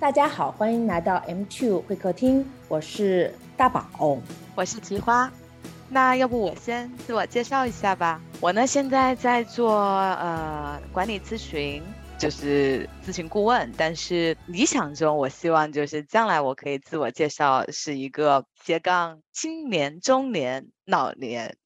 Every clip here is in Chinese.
大家好，欢迎来到 M Two 会客厅，我是大宝，我是菊花。那要不我先自我介绍一下吧。我呢现在在做呃管理咨询，就是咨询顾问。但是理想中，我希望就是将来我可以自我介绍是一个斜杠青年、中年、老年。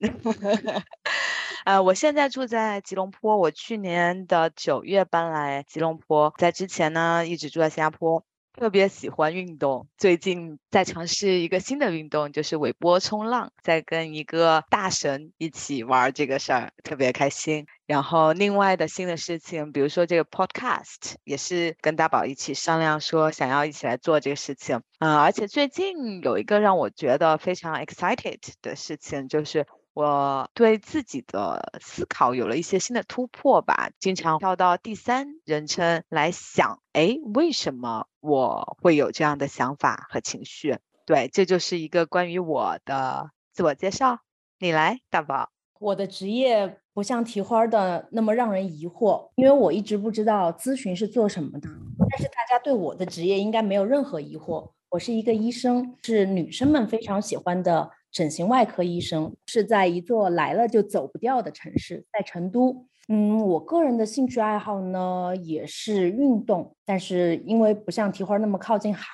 呃，我现在住在吉隆坡，我去年的九月搬来吉隆坡，在之前呢一直住在新加坡。特别喜欢运动，最近在尝试一个新的运动，就是尾波冲浪，在跟一个大神一起玩这个事儿，特别开心。然后另外的新的事情，比如说这个 podcast，也是跟大宝一起商量说想要一起来做这个事情。嗯，而且最近有一个让我觉得非常 excited 的事情，就是。我对自己的思考有了一些新的突破吧，经常跳到第三人称来想，哎，为什么我会有这样的想法和情绪？对，这就是一个关于我的自我介绍。你来，大宝。我的职业不像提花的那么让人疑惑，因为我一直不知道咨询是做什么的。但是大家对我的职业应该没有任何疑惑，我是一个医生，是女生们非常喜欢的。整形外科医生是在一座来了就走不掉的城市，在成都。嗯，我个人的兴趣爱好呢也是运动，但是因为不像提花那么靠近海，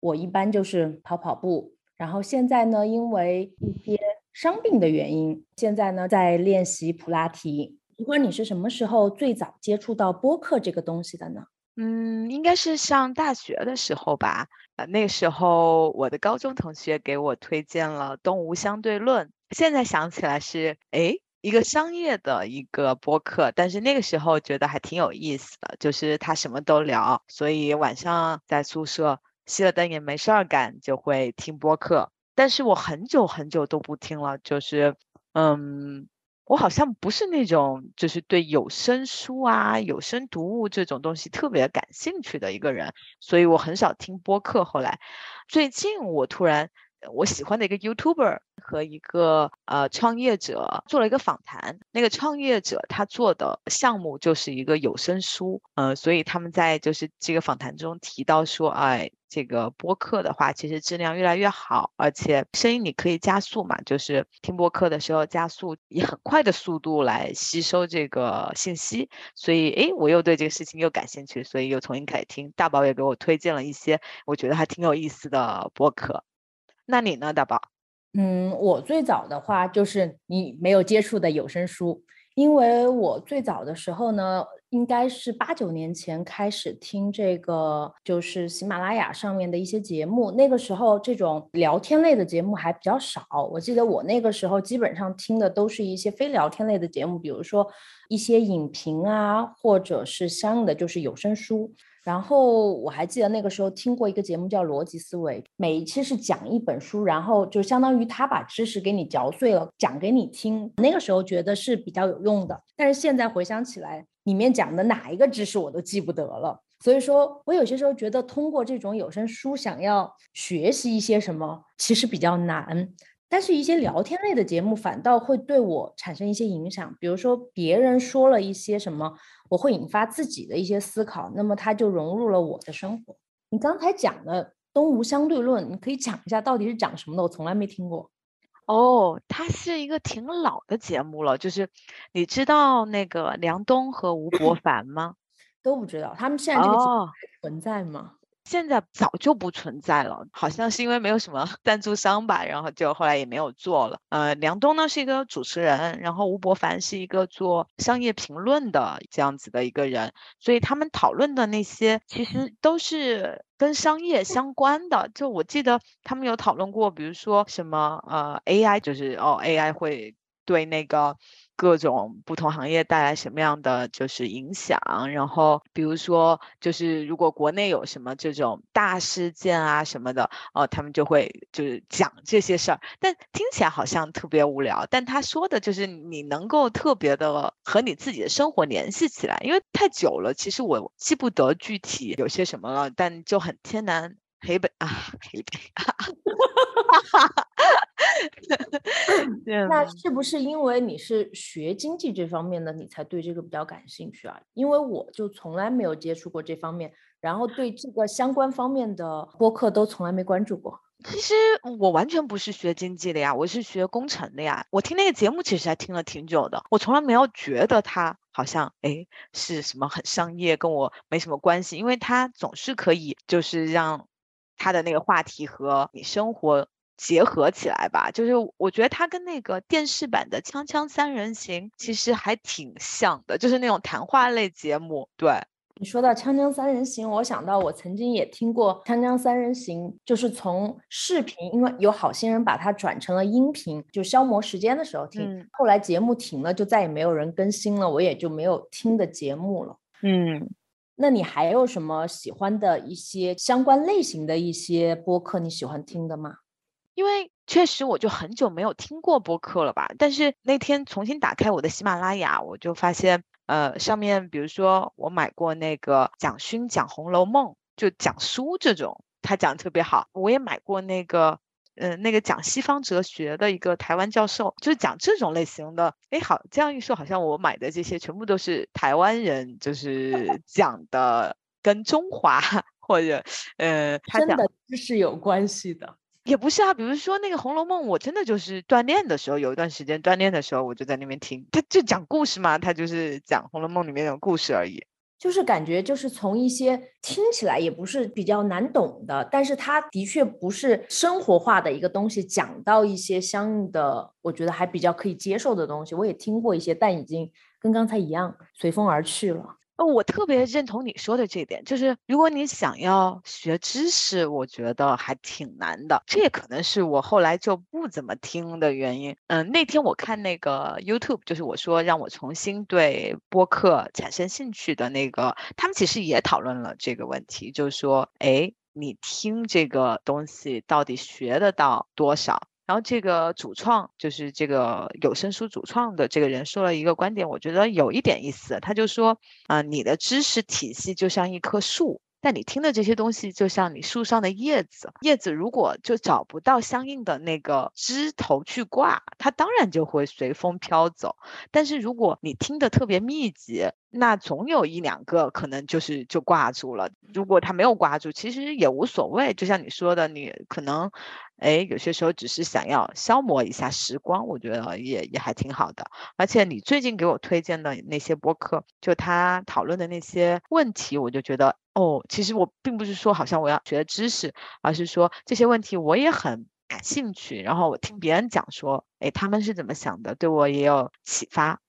我一般就是跑跑步。然后现在呢，因为一些伤病的原因，现在呢在练习普拉提。提花，你是什么时候最早接触到播客这个东西的呢？嗯，应该是上大学的时候吧。那个时候，我的高中同学给我推荐了《东吴相对论》。现在想起来是，哎，一个商业的一个播客，但是那个时候觉得还挺有意思的，就是他什么都聊，所以晚上在宿舍熄了灯也没事儿干，就会听播客。但是我很久很久都不听了，就是，嗯。我好像不是那种就是对有声书啊、有声读物这种东西特别感兴趣的一个人，所以我很少听播客。后来，最近我突然。我喜欢的一个 YouTuber 和一个呃创业者做了一个访谈。那个创业者他做的项目就是一个有声书，呃，所以他们在就是这个访谈中提到说，哎，这个播客的话，其实质量越来越好，而且声音你可以加速嘛，就是听播客的时候加速，以很快的速度来吸收这个信息。所以，哎，我又对这个事情又感兴趣，所以又重新开始听。大宝也给我推荐了一些我觉得还挺有意思的播客。那你呢，大宝？嗯，我最早的话就是你没有接触的有声书，因为我最早的时候呢，应该是八九年前开始听这个，就是喜马拉雅上面的一些节目。那个时候这种聊天类的节目还比较少，我记得我那个时候基本上听的都是一些非聊天类的节目，比如说一些影评啊，或者是相应的就是有声书。然后我还记得那个时候听过一个节目叫《逻辑思维》，每一期是讲一本书，然后就相当于他把知识给你嚼碎了讲给你听。那个时候觉得是比较有用的，但是现在回想起来，里面讲的哪一个知识我都记不得了。所以说我有些时候觉得通过这种有声书想要学习一些什么，其实比较难。但是，一些聊天类的节目反倒会对我产生一些影响。比如说，别人说了一些什么，我会引发自己的一些思考，那么它就融入了我的生活。你刚才讲的东吴相对论，你可以讲一下到底是讲什么的？我从来没听过。哦，它是一个挺老的节目了，就是你知道那个梁冬和吴伯凡吗？都不知道，他们现在这个节目还存在吗？现在早就不存在了，好像是因为没有什么 赞助商吧，然后就后来也没有做了。呃，梁冬呢是一个主持人，然后吴伯凡是一个做商业评论的这样子的一个人，所以他们讨论的那些其实都是跟商业相关的。就我记得他们有讨论过，比如说什么呃 AI，就是哦 AI 会对那个。各种不同行业带来什么样的就是影响，然后比如说就是如果国内有什么这种大事件啊什么的，呃，他们就会就是讲这些事儿，但听起来好像特别无聊，但他说的就是你能够特别的和你自己的生活联系起来，因为太久了，其实我记不得具体有些什么了，但就很天南。黑北啊，黑北，那是不是因为你是学经济这方面的，你才对这个比较感兴趣啊？因为我就从来没有接触过这方面，然后对这个相关方面的播客都从来没关注过。其实我完全不是学经济的呀，我是学工程的呀。我听那个节目其实还听了挺久的，我从来没有觉得它好像哎是什么很商业，跟我没什么关系，因为它总是可以就是让他的那个话题和你生活结合起来吧。就是我觉得他跟那个电视版的《锵锵三人行》其实还挺像的，就是那种谈话类节目，对。你说到《锵锵三人行》，我想到我曾经也听过《锵锵三人行》，就是从视频，因为有好心人把它转成了音频，就消磨时间的时候听。后来节目停了，就再也没有人更新了，我也就没有听的节目了。嗯，那你还有什么喜欢的一些相关类型的一些播客你喜欢听的吗？因为确实我就很久没有听过播客了吧，但是那天重新打开我的喜马拉雅，我就发现。呃，上面比如说我买过那个蒋勋讲《红楼梦》，就讲书这种，他讲的特别好。我也买过那个，嗯，那个讲西方哲学的一个台湾教授，就是讲这种类型的。哎，好，这样一说，好像我买的这些全部都是台湾人，就是 讲的跟中华或者，呃，真的知识有关系的。也不是啊，比如说那个《红楼梦》，我真的就是锻炼的时候，有一段时间锻炼的时候，我就在那边听。他就讲故事嘛，他就是讲《红楼梦》里面的故事而已。就是感觉就是从一些听起来也不是比较难懂的，但是它的确不是生活化的一个东西，讲到一些相应的，我觉得还比较可以接受的东西。我也听过一些，但已经跟刚才一样随风而去了。我特别认同你说的这点，就是如果你想要学知识，我觉得还挺难的。这也可能是我后来就不怎么听的原因。嗯，那天我看那个 YouTube，就是我说让我重新对播客产生兴趣的那个，他们其实也讨论了这个问题，就是说，哎，你听这个东西到底学得到多少？然后这个主创就是这个有声书主创的这个人说了一个观点，我觉得有一点意思。他就说，啊，你的知识体系就像一棵树，但你听的这些东西就像你树上的叶子。叶子如果就找不到相应的那个枝头去挂，它当然就会随风飘走。但是如果你听的特别密集，那总有一两个可能就是就挂住了。如果他没有挂住，其实也无所谓。就像你说的，你可能。哎，有些时候只是想要消磨一下时光，我觉得也也还挺好的。而且你最近给我推荐的那些播客，就他讨论的那些问题，我就觉得哦，其实我并不是说好像我要学知识，而是说这些问题我也很感兴趣。然后我听别人讲说，哎，他们是怎么想的，对我也有启发。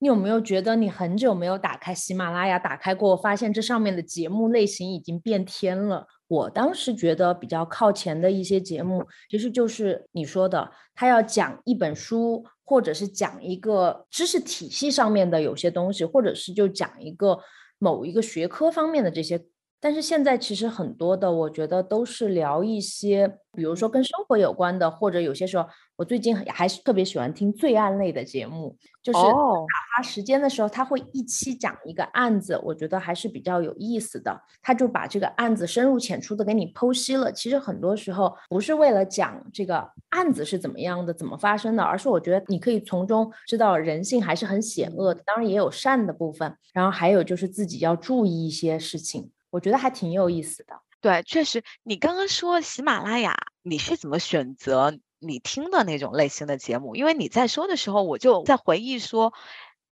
你有没有觉得你很久没有打开喜马拉雅，打开过，发现这上面的节目类型已经变天了？我当时觉得比较靠前的一些节目，其实就是你说的，他要讲一本书，或者是讲一个知识体系上面的有些东西，或者是就讲一个某一个学科方面的这些。但是现在其实很多的，我觉得都是聊一些，比如说跟生活有关的，或者有些时候，我最近还是特别喜欢听罪案类的节目，就是打发时间的时候，他会一期讲一个案子，我觉得还是比较有意思的。他就把这个案子深入浅出的给你剖析了。其实很多时候不是为了讲这个案子是怎么样的、怎么发生的，而是我觉得你可以从中知道人性还是很险恶的，当然也有善的部分。然后还有就是自己要注意一些事情。我觉得还挺有意思的。对，确实，你刚刚说喜马拉雅，你是怎么选择你听的那种类型的节目？因为你在说的时候，我就在回忆说，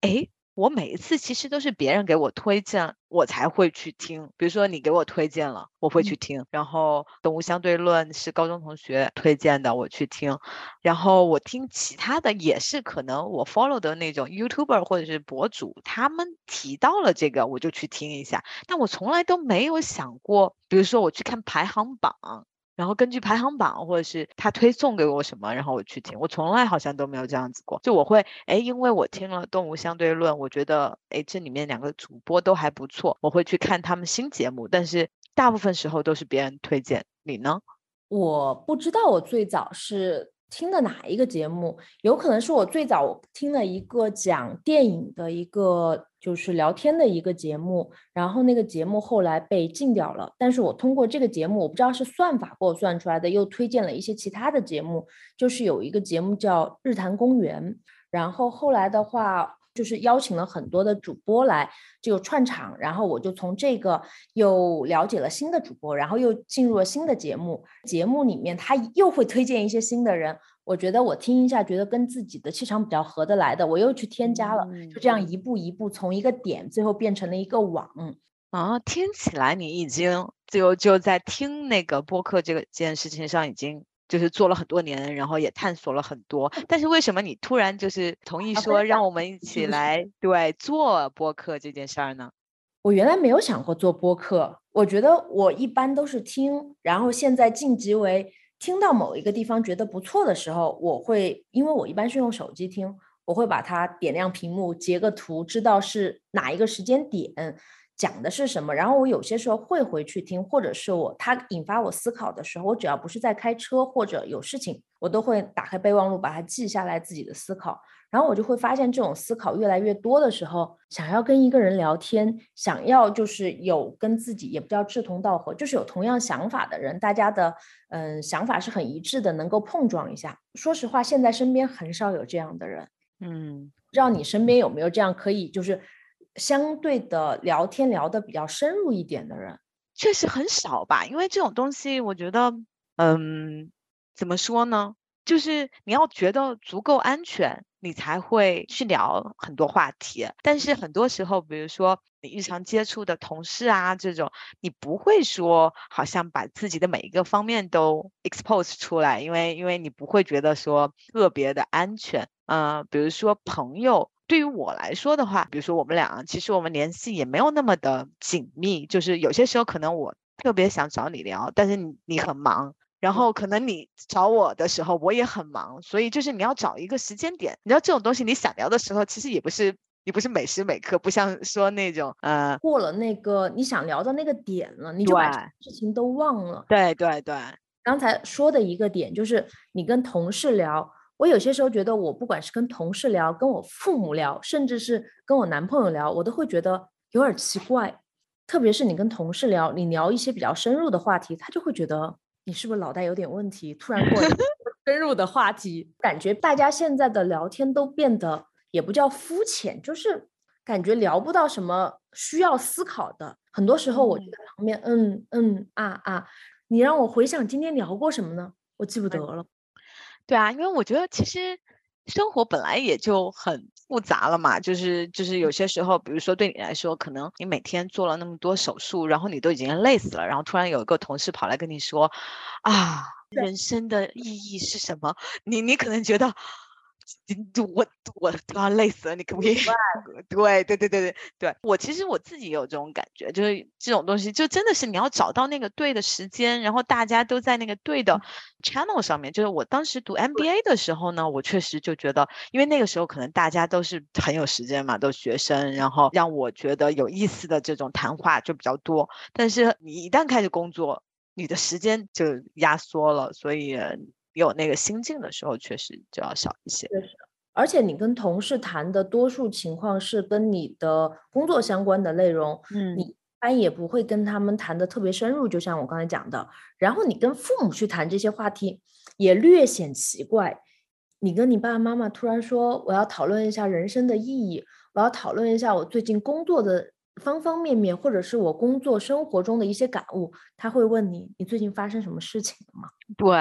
哎。我每一次其实都是别人给我推荐，我才会去听。比如说你给我推荐了，我会去听。然后《动物相对论》是高中同学推荐的，我去听。然后我听其他的也是可能我 follow 的那种 YouTuber 或者是博主，他们提到了这个，我就去听一下。但我从来都没有想过，比如说我去看排行榜。然后根据排行榜，或者是他推送给我什么，然后我去听。我从来好像都没有这样子过。就我会，哎，因为我听了《动物相对论》，我觉得，哎，这里面两个主播都还不错，我会去看他们新节目。但是大部分时候都是别人推荐。你呢？我不知道，我最早是。听的哪一个节目？有可能是我最早听了一个讲电影的一个，就是聊天的一个节目，然后那个节目后来被禁掉了。但是我通过这个节目，我不知道是算法给我算出来的，又推荐了一些其他的节目。就是有一个节目叫《日坛公园》，然后后来的话。就是邀请了很多的主播来就串场，然后我就从这个又了解了新的主播，然后又进入了新的节目。节目里面他又会推荐一些新的人，我觉得我听一下，觉得跟自己的气场比较合得来的，我又去添加了，就这样一步一步从一个点，最后变成了一个网。啊，听起来你已经就就在听那个播客这个件事情上已经。就是做了很多年，然后也探索了很多，但是为什么你突然就是同意说让我们一起来对做播客这件事儿呢？我原来没有想过做播客，我觉得我一般都是听，然后现在晋级为听到某一个地方觉得不错的时候，我会因为我一般是用手机听，我会把它点亮屏幕，截个图，知道是哪一个时间点。讲的是什么？然后我有些时候会回去听，或者是我他引发我思考的时候，我只要不是在开车或者有事情，我都会打开备忘录把它记下来自己的思考。然后我就会发现这种思考越来越多的时候，想要跟一个人聊天，想要就是有跟自己也不叫志同道合，就是有同样想法的人，大家的嗯想法是很一致的，能够碰撞一下。说实话，现在身边很少有这样的人。嗯，不知道你身边有没有这样可以就是。相对的聊天聊得比较深入一点的人，确实很少吧。因为这种东西，我觉得，嗯，怎么说呢？就是你要觉得足够安全，你才会去聊很多话题。但是很多时候，比如说你日常接触的同事啊，这种，你不会说好像把自己的每一个方面都 expose 出来，因为因为你不会觉得说特别的安全。嗯，比如说朋友。对于我来说的话，比如说我们俩，其实我们联系也没有那么的紧密。就是有些时候可能我特别想找你聊，但是你你很忙，然后可能你找我的时候我也很忙，所以就是你要找一个时间点。你知道这种东西，你想聊的时候，其实也不是也不是每时每刻，不像说那种呃过了那个你想聊的那个点了，你就把事情都忘了。对对对，刚才说的一个点就是你跟同事聊。我有些时候觉得，我不管是跟同事聊、跟我父母聊，甚至是跟我男朋友聊，我都会觉得有点奇怪。特别是你跟同事聊，你聊一些比较深入的话题，他就会觉得你是不是脑袋有点问题？突然过 深入的话题，感觉大家现在的聊天都变得也不叫肤浅，就是感觉聊不到什么需要思考的。很多时候我就在旁边，嗯嗯啊啊，你让我回想今天聊过什么呢？我记不得了。对啊，因为我觉得其实生活本来也就很复杂了嘛，就是就是有些时候，比如说对你来说，可能你每天做了那么多手术，然后你都已经累死了，然后突然有一个同事跑来跟你说，啊，人生的意义是什么？你你可能觉得。我我都要累死了，你可不可以？对对对对对对，我其实我自己也有这种感觉，就是这种东西，就真的是你要找到那个对的时间，然后大家都在那个对的 channel 上面。就是我当时读 MBA 的时候呢，我确实就觉得，因为那个时候可能大家都是很有时间嘛，都学生，然后让我觉得有意思的这种谈话就比较多。但是你一旦开始工作，你的时间就压缩了，所以。有那个心境的时候，确实就要少一些。确实，而且你跟同事谈的多数情况是跟你的工作相关的内容，嗯，你一般也不会跟他们谈的特别深入。就像我刚才讲的，然后你跟父母去谈这些话题，也略显奇怪。你跟你爸爸妈妈突然说我要讨论一下人生的意义，我要讨论一下我最近工作的。方方面面，或者是我工作生活中的一些感悟，他会问你：你最近发生什么事情了吗？对，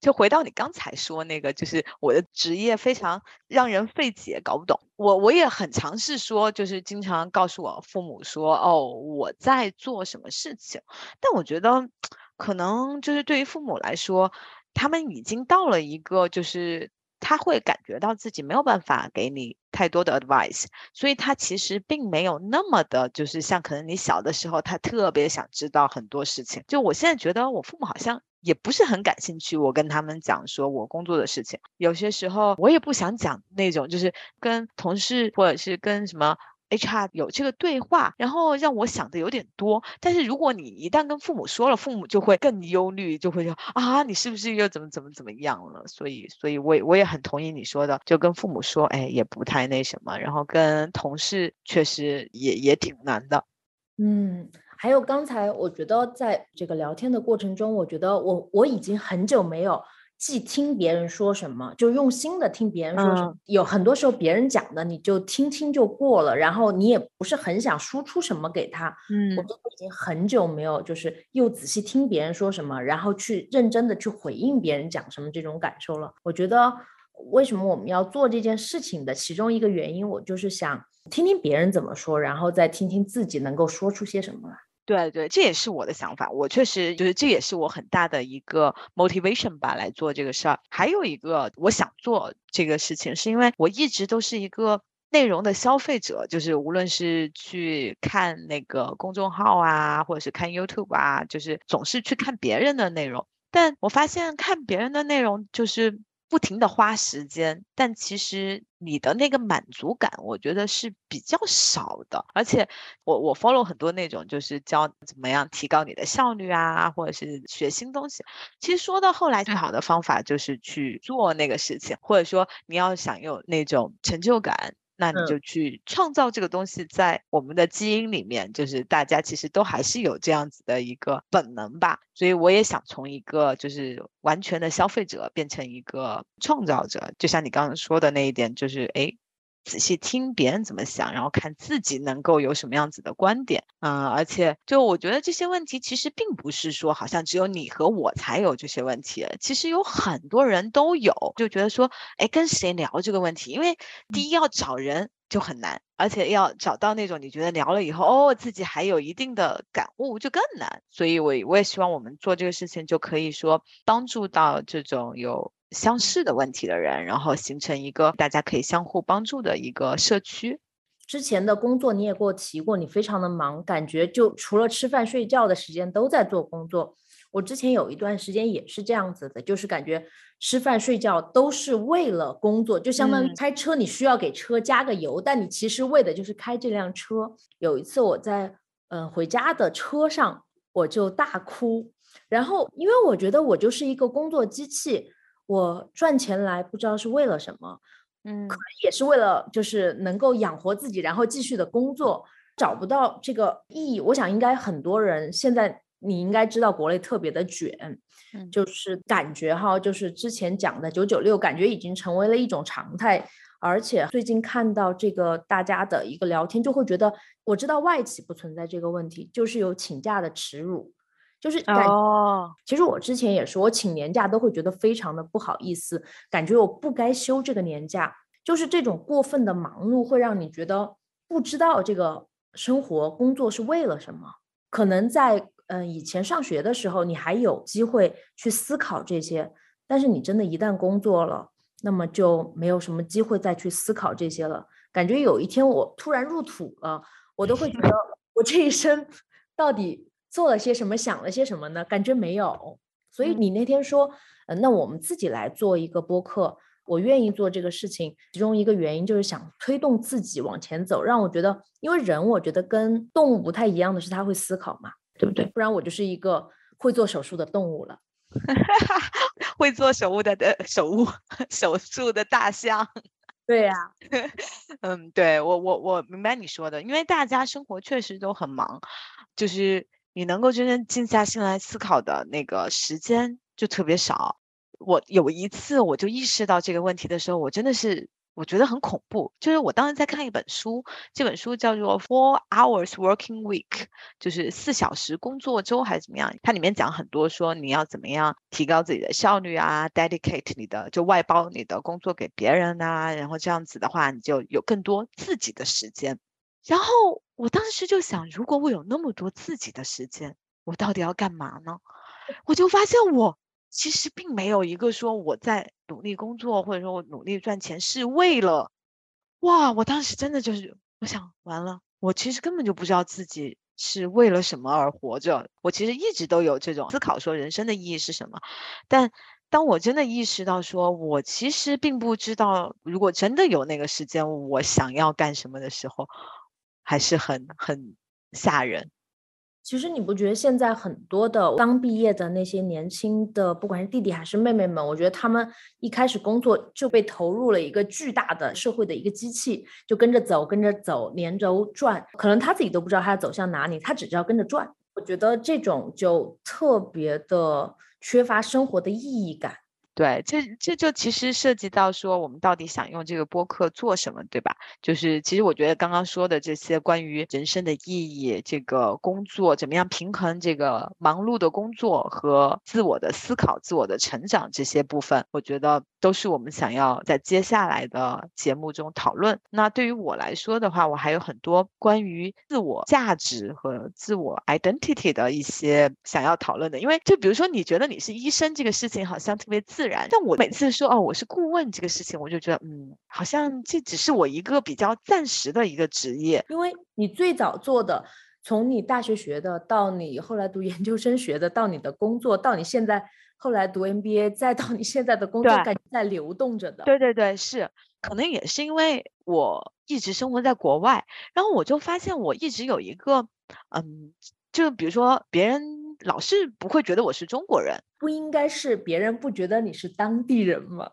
就回到你刚才说那个，就是我的职业非常让人费解，搞不懂。我我也很尝试说，就是经常告诉我父母说：哦，我在做什么事情。但我觉得，可能就是对于父母来说，他们已经到了一个就是。他会感觉到自己没有办法给你太多的 advice，所以他其实并没有那么的，就是像可能你小的时候，他特别想知道很多事情。就我现在觉得，我父母好像也不是很感兴趣。我跟他们讲说我工作的事情，有些时候我也不想讲那种，就是跟同事或者是跟什么。HR 有这个对话，然后让我想的有点多。但是如果你一旦跟父母说了，父母就会更忧虑，就会说啊，你是不是又怎么怎么怎么样了？所以，所以我我也很同意你说的，就跟父母说，哎，也不太那什么。然后跟同事确实也也挺难的。嗯，还有刚才我觉得在这个聊天的过程中，我觉得我我已经很久没有既听别人说什么，就用心的听别人说什么。有很多时候别人讲的，你就听听就过了，然后你也不是很想输出什么给他。嗯，我都已经很久没有就是又仔细听别人说什么，然后去认真的去回应别人讲什么这种感受了。我觉得为什么我们要做这件事情的其中一个原因，我就是想听听别人怎么说，然后再听听自己能够说出些什么来。对对，这也是我的想法。我确实就是，这也是我很大的一个 motivation 吧，来做这个事儿。还有一个，我想做这个事情，是因为我一直都是一个内容的消费者，就是无论是去看那个公众号啊，或者是看 YouTube 啊，就是总是去看别人的内容。但我发现看别人的内容就是。不停的花时间，但其实你的那个满足感，我觉得是比较少的。而且我我 follow 很多那种就是教怎么样提高你的效率啊，或者是学新东西。其实说到后来，最好的方法就是去做那个事情，或者说你要想有那种成就感。那你就去创造这个东西，在我们的基因里面，就是大家其实都还是有这样子的一个本能吧。所以我也想从一个就是完全的消费者变成一个创造者，就像你刚刚说的那一点，就是哎。仔细听别人怎么想，然后看自己能够有什么样子的观点，嗯，而且就我觉得这些问题其实并不是说好像只有你和我才有这些问题，其实有很多人都有，就觉得说，哎，跟谁聊这个问题？因为第一要找人就很难，而且要找到那种你觉得聊了以后，哦，自己还有一定的感悟就更难。所以，我我也希望我们做这个事情就可以说帮助到这种有。相似的问题的人，然后形成一个大家可以相互帮助的一个社区。之前的工作你也给我提过，你非常的忙，感觉就除了吃饭睡觉的时间都在做工作。我之前有一段时间也是这样子的，就是感觉吃饭睡觉都是为了工作，就相当于开车，你需要给车加个油，但你其实为的就是开这辆车。有一次我在嗯回家的车上，我就大哭，然后因为我觉得我就是一个工作机器。我赚钱来不知道是为了什么，嗯，可能也是为了就是能够养活自己，然后继续的工作，找不到这个意义。我想应该很多人现在你应该知道国内特别的卷，嗯，就是感觉哈，就是之前讲的九九六，感觉已经成为了一种常态。而且最近看到这个大家的一个聊天，就会觉得我知道外企不存在这个问题，就是有请假的耻辱。就是哦，其实我之前也说，我请年假都会觉得非常的不好意思，感觉我不该休这个年假。就是这种过分的忙碌，会让你觉得不知道这个生活工作是为了什么。可能在嗯以前上学的时候，你还有机会去思考这些，但是你真的一旦工作了，那么就没有什么机会再去思考这些了。感觉有一天我突然入土了，我都会觉得我这一生到底。做了些什么，想了些什么呢？感觉没有。所以你那天说，呃，那我们自己来做一个播客，我愿意做这个事情。其中一个原因就是想推动自己往前走，让我觉得，因为人我觉得跟动物不太一样的是，他会思考嘛，对不对？不然我就是一个会做手术的动物了。会做手术的的手物手术的大象。对呀，嗯，对我我我明白你说的，因为大家生活确实都很忙，就是。你能够真正静下心来思考的那个时间就特别少。我有一次我就意识到这个问题的时候，我真的是我觉得很恐怖。就是我当时在看一本书，这本书叫做《Four Hours Working Week》，就是四小时工作周还是怎么样？它里面讲很多说你要怎么样提高自己的效率啊，dedicate 你的就外包你的工作给别人啊，然后这样子的话你就有更多自己的时间。然后我当时就想，如果我有那么多自己的时间，我到底要干嘛呢？我就发现我其实并没有一个说我在努力工作，或者说我努力赚钱是为了，哇！我当时真的就是，我想完了，我其实根本就不知道自己是为了什么而活着。我其实一直都有这种思考，说人生的意义是什么。但当我真的意识到，说我其实并不知道，如果真的有那个时间，我想要干什么的时候。还是很很吓人。其实你不觉得现在很多的刚毕业的那些年轻的，不管是弟弟还是妹妹们，我觉得他们一开始工作就被投入了一个巨大的社会的一个机器，就跟着走，跟着走，连轴转。可能他自己都不知道他要走向哪里，他只知道跟着转。我觉得这种就特别的缺乏生活的意义感。对，这这就其实涉及到说，我们到底想用这个播客做什么，对吧？就是其实我觉得刚刚说的这些关于人生的意义，这个工作怎么样平衡这个忙碌的工作和自我的思考、自我的成长这些部分，我觉得都是我们想要在接下来的节目中讨论。那对于我来说的话，我还有很多关于自我价值和自我 identity 的一些想要讨论的，因为就比如说，你觉得你是医生这个事情好像特别自。自然，但我每次说哦，我是顾问这个事情，我就觉得嗯，好像这只是我一个比较暂时的一个职业。因为你最早做的，从你大学学的，到你后来读研究生学的，到你的工作，到你现在后来读 MBA，再到你现在的工作，感觉在流动着的。对对对，是，可能也是因为我一直生活在国外，然后我就发现我一直有一个嗯，就比如说别人。老是不会觉得我是中国人，不应该是别人不觉得你是当地人吗？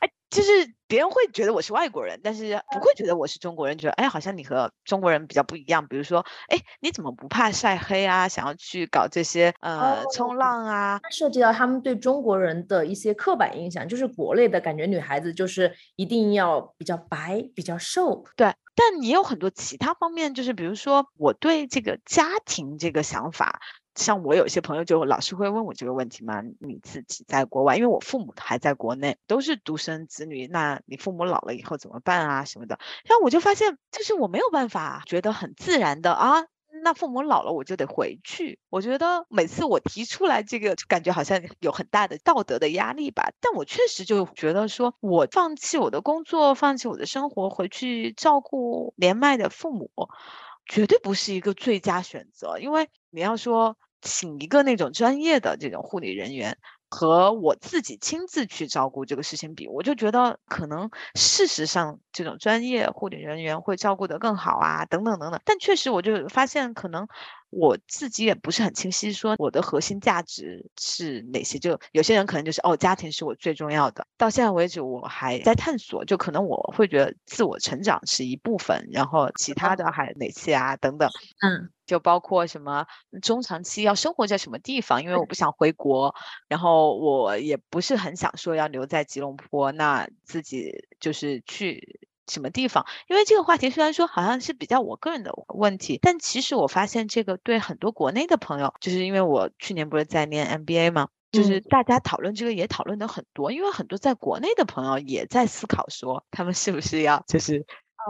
哎，就是别人会觉得我是外国人，但是不会觉得我是中国人，觉得哎，好像你和中国人比较不一样。比如说，哎，你怎么不怕晒黑啊？想要去搞这些呃冲浪啊？涉及到他们对中国人的一些刻板印象，就是国内的感觉，女孩子就是一定要比较白、比较瘦。对，但也有很多其他方面，就是比如说我对这个家庭这个想法。像我有些朋友就老是会问我这个问题嘛，你自己在国外，因为我父母还在国内，都是独生子女，那你父母老了以后怎么办啊什么的？然后我就发现，就是我没有办法觉得很自然的啊，那父母老了我就得回去。我觉得每次我提出来这个，感觉好像有很大的道德的压力吧。但我确实就觉得说，我放弃我的工作，放弃我的生活，回去照顾年迈的父母。绝对不是一个最佳选择，因为你要说请一个那种专业的这种护理人员和我自己亲自去照顾这个事情比，我就觉得可能事实上这种专业护理人员会照顾得更好啊，等等等等。但确实我就发现可能。我自己也不是很清晰，说我的核心价值是哪些？就有些人可能就是哦，家庭是我最重要的。到现在为止，我还在探索，就可能我会觉得自我成长是一部分，然后其他的还哪些啊？等等，嗯，就包括什么中长期要生活在什么地方？因为我不想回国，然后我也不是很想说要留在吉隆坡，那自己就是去。什么地方？因为这个话题虽然说好像是比较我个人的问题，但其实我发现这个对很多国内的朋友，就是因为我去年不是在念 MBA 吗？就是大家讨论这个也讨论的很多，因为很多在国内的朋友也在思考说，他们是不是要就是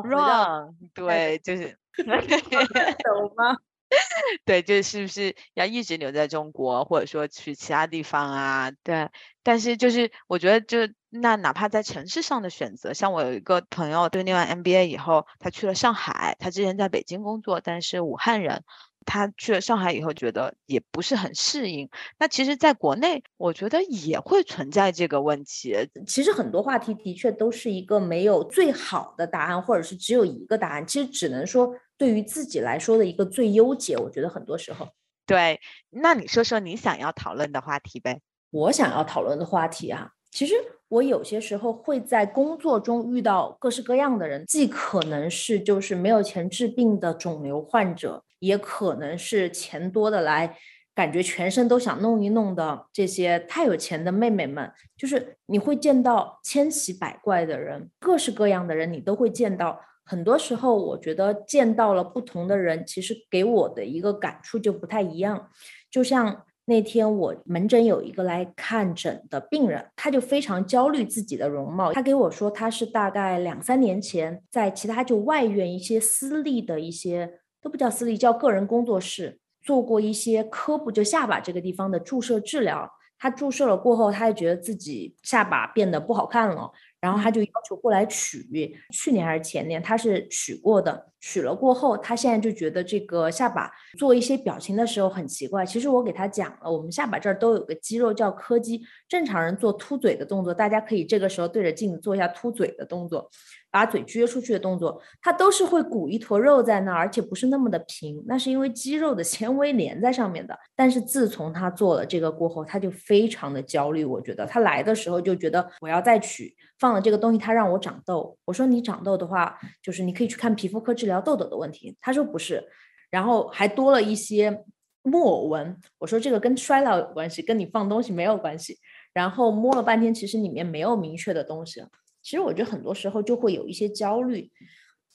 run？对，就是 懂吗？对，就是不是要一直留在中国，或者说去其他地方啊？对，但是就是我觉得，就那哪怕在城市上的选择，像我有一个朋友，对念完 MBA 以后，他去了上海，他之前在北京工作，但是武汉人，他去了上海以后，觉得也不是很适应。那其实，在国内，我觉得也会存在这个问题。其实很多话题的确都是一个没有最好的答案，或者是只有一个答案。其实只能说。对于自己来说的一个最优解，我觉得很多时候，对。那你说说你想要讨论的话题呗？我想要讨论的话题啊，其实我有些时候会在工作中遇到各式各样的人，既可能是就是没有钱治病的肿瘤患者，也可能是钱多的来感觉全身都想弄一弄的这些太有钱的妹妹们。就是你会见到千奇百怪的人，各式各样的人，你都会见到。很多时候，我觉得见到了不同的人，其实给我的一个感触就不太一样。就像那天我门诊有一个来看诊的病人，他就非常焦虑自己的容貌。他给我说，他是大概两三年前在其他就外院一些私立的一些都不叫私立，叫个人工作室做过一些科普，就下巴这个地方的注射治疗。他注射了过后，他就觉得自己下巴变得不好看了。然后他就要求过来取，去年还是前年，他是取过的。取了过后，他现在就觉得这个下巴做一些表情的时候很奇怪。其实我给他讲了，我们下巴这儿都有个肌肉叫颏肌，正常人做凸嘴的动作，大家可以这个时候对着镜子做一下凸嘴的动作，把嘴撅出去的动作，它都是会鼓一坨肉在那儿，而且不是那么的平，那是因为肌肉的纤维连在上面的。但是自从他做了这个过后，他就非常的焦虑。我觉得他来的时候就觉得我要再取，放了这个东西，他让我长痘。我说你长痘的话，就是你可以去看皮肤科治疗。聊痘痘的问题，他说不是，然后还多了一些木偶纹。我说这个跟衰老有关系，跟你放东西没有关系。然后摸了半天，其实里面没有明确的东西。其实我觉得很多时候就会有一些焦虑，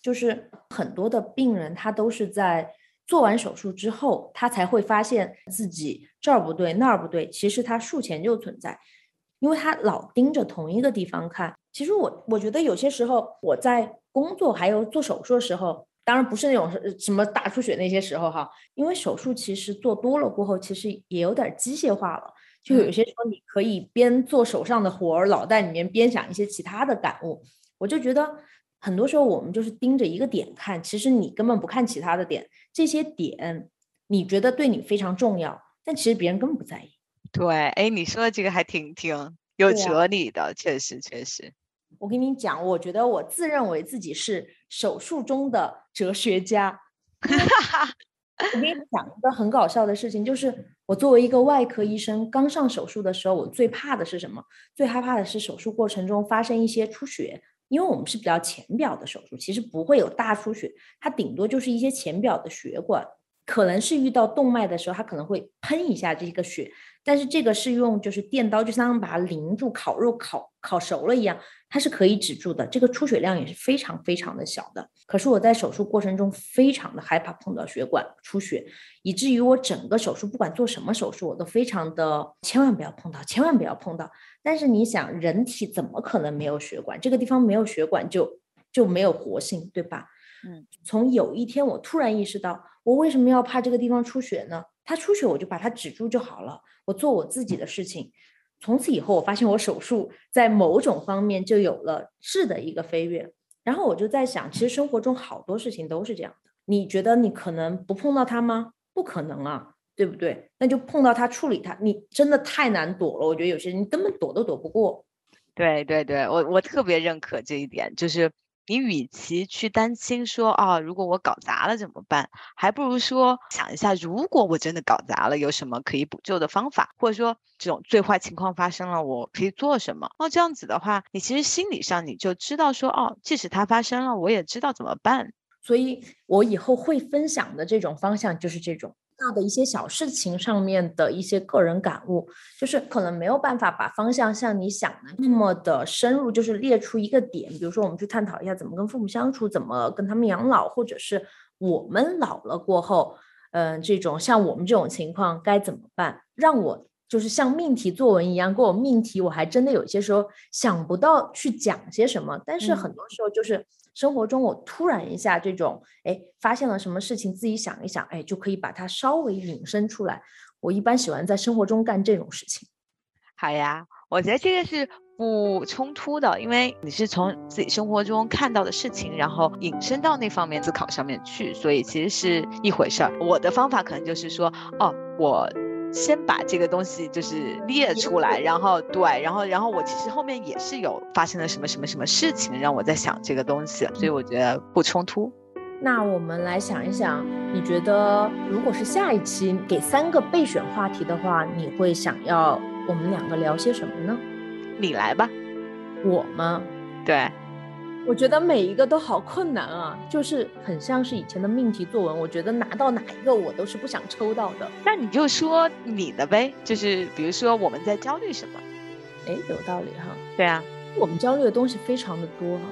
就是很多的病人他都是在做完手术之后，他才会发现自己这儿不对那儿不对，其实他术前就存在，因为他老盯着同一个地方看。其实我我觉得有些时候我在工作还有做手术的时候，当然不是那种什么大出血那些时候哈，因为手术其实做多了过后，其实也有点机械化了。就有些时候，你可以边做手上的活儿，脑袋里面边想一些其他的感悟。我就觉得，很多时候我们就是盯着一个点看，其实你根本不看其他的点。这些点你觉得对你非常重要，但其实别人根本不在意。对，哎，你说的这个还挺挺有哲理的，确实确实。我跟你讲，我觉得我自认为自己是手术中的哲学家。我跟你讲一个很搞笑的事情，就是我作为一个外科医生，刚上手术的时候，我最怕的是什么？最害怕的是手术过程中发生一些出血，因为我们是比较浅表的手术，其实不会有大出血，它顶多就是一些浅表的血管。可能是遇到动脉的时候，它可能会喷一下这个血，但是这个是用就是电刀，就相当于把它淋住，烤肉烤烤熟了一样，它是可以止住的。这个出血量也是非常非常的小的。可是我在手术过程中非常的害怕碰到血管出血，以至于我整个手术不管做什么手术，我都非常的千万不要碰到，千万不要碰到。但是你想，人体怎么可能没有血管？这个地方没有血管就就没有活性，对吧？嗯，从有一天我突然意识到。我为什么要怕这个地方出血呢？它出血我就把它止住就好了，我做我自己的事情。从此以后，我发现我手术在某种方面就有了质的一个飞跃。然后我就在想，其实生活中好多事情都是这样的。你觉得你可能不碰到它吗？不可能啊，对不对？那就碰到它，处理它。你真的太难躲了，我觉得有些人根本躲都躲不过。对对对，我我特别认可这一点，就是。你与其去担心说啊，如果我搞砸了怎么办，还不如说想一下，如果我真的搞砸了，有什么可以补救的方法，或者说这种最坏情况发生了，我可以做什么？哦，这样子的话，你其实心理上你就知道说，哦，即使它发生了，我也知道怎么办。所以我以后会分享的这种方向就是这种。大的一些小事情上面的一些个人感悟，就是可能没有办法把方向像你想的那么的深入，就是列出一个点，比如说我们去探讨一下怎么跟父母相处，怎么跟他们养老，或者是我们老了过后，嗯，这种像我们这种情况该怎么办？让我就是像命题作文一样给我命题，我还真的有些时候想不到去讲些什么，但是很多时候就是。生活中，我突然一下这种，哎，发现了什么事情，自己想一想，哎，就可以把它稍微引申出来。我一般喜欢在生活中干这种事情。好呀，我觉得这个是不冲突的，因为你是从自己生活中看到的事情，然后引申到那方面思考上面去，所以其实是一回事儿。我的方法可能就是说，哦，我。先把这个东西就是列出来，然后对，然后然后我其实后面也是有发生了什么什么什么事情，让我在想这个东西，所以我觉得不冲突。那我们来想一想，你觉得如果是下一期给三个备选话题的话，你会想要我们两个聊些什么呢？你来吧。我吗？对。我觉得每一个都好困难啊，就是很像是以前的命题作文。我觉得拿到哪一个我都是不想抽到的。那你就说你的呗，就是比如说我们在焦虑什么？哎，有道理哈。对啊，我们焦虑的东西非常的多哈。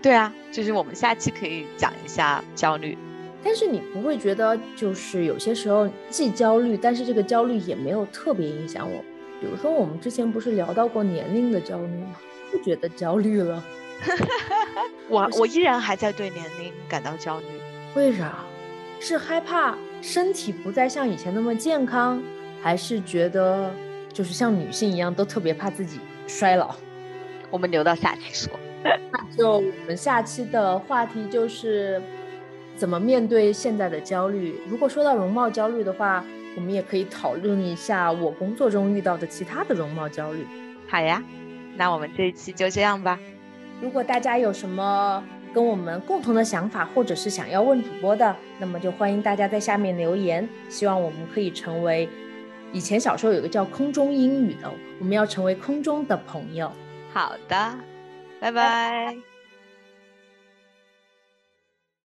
对啊，就是我们下期可以讲一下焦虑。但是你不会觉得就是有些时候既焦虑，但是这个焦虑也没有特别影响我。比如说我们之前不是聊到过年龄的焦虑吗？不觉得焦虑了。我我依然还在对年龄感到焦虑，为啥？是害怕身体不再像以前那么健康，还是觉得就是像女性一样都特别怕自己衰老？我们留到下期说。那就我们下期的话题就是怎么面对现在的焦虑。如果说到容貌焦虑的话，我们也可以讨论一下我工作中遇到的其他的容貌焦虑。好呀，那我们这一期就这样吧。如果大家有什么跟我们共同的想法，或者是想要问主播的，那么就欢迎大家在下面留言。希望我们可以成为以前小时候有个叫空中英语的，我们要成为空中的朋友。好的，拜拜。